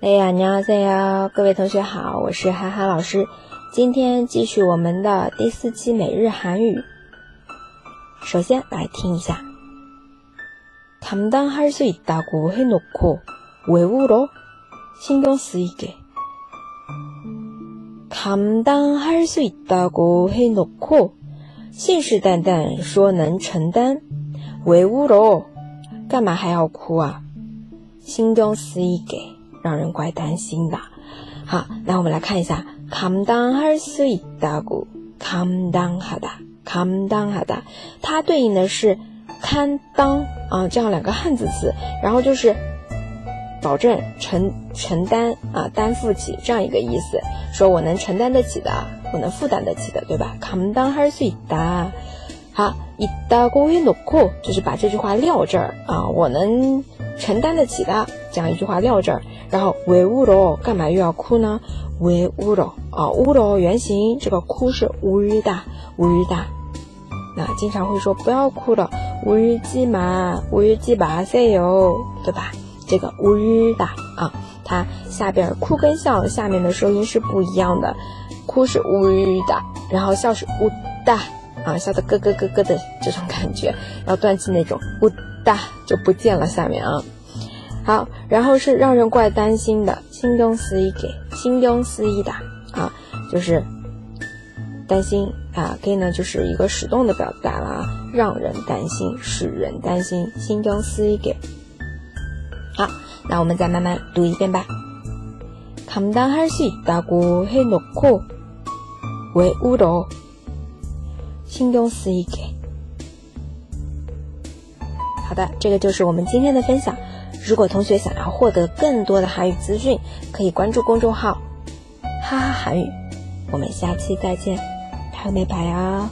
哎呀，你好，大家各位同学好，我是涵涵老师。今天继续我们的第四期每日韩语。首先来听一下，감당할수있다고해놓고왜울어신경쓰이게감당할수있다고해놓고信誓旦旦说能承担，왜울어干嘛还要哭啊？신경쓰이게 让人怪担心的。好，那我们来看一下，감당할수있다 고， 감당하 다， 감당하 다， 它对应的是堪当啊，这样两个汉字词，然后就是保证承承担啊，担负起这样一个意思，说我能承担得起的，我能负担得起的，对吧？감당할수있 다。 好，있다고해놓 고， 就是把这句话撂这儿啊，我能承担得起的 讲一句话撂这儿。然后为乌罗干嘛又要哭呢？为乌罗啊，乌罗原型这个哭是乌日大乌日大，那经常会说不要哭了，乌日记嘛，乌日记吧塞哟，对吧？这个乌日大啊，它下边哭跟笑下面的收音是不一样的，哭是乌日大，然后笑是乌大啊，笑的咯咯咯咯的这种感觉，要断气那种乌大就不见了下面啊。好，然后是让人怪担心的，心中思一给，心中思一的啊，就是担心啊，给呢就是一个使动的表达了啊，让人担心，使人担心，心中思一给。好，那我们再慢慢读一遍吧。감당할수있다고해놓고왜울어신경쓰이 게。 好的，这个就是我们今天的分享。 如果同学想要获得更多的韩语资讯，可以关注公众号“哈哈韩语”。我们下期再见，还有没白啊？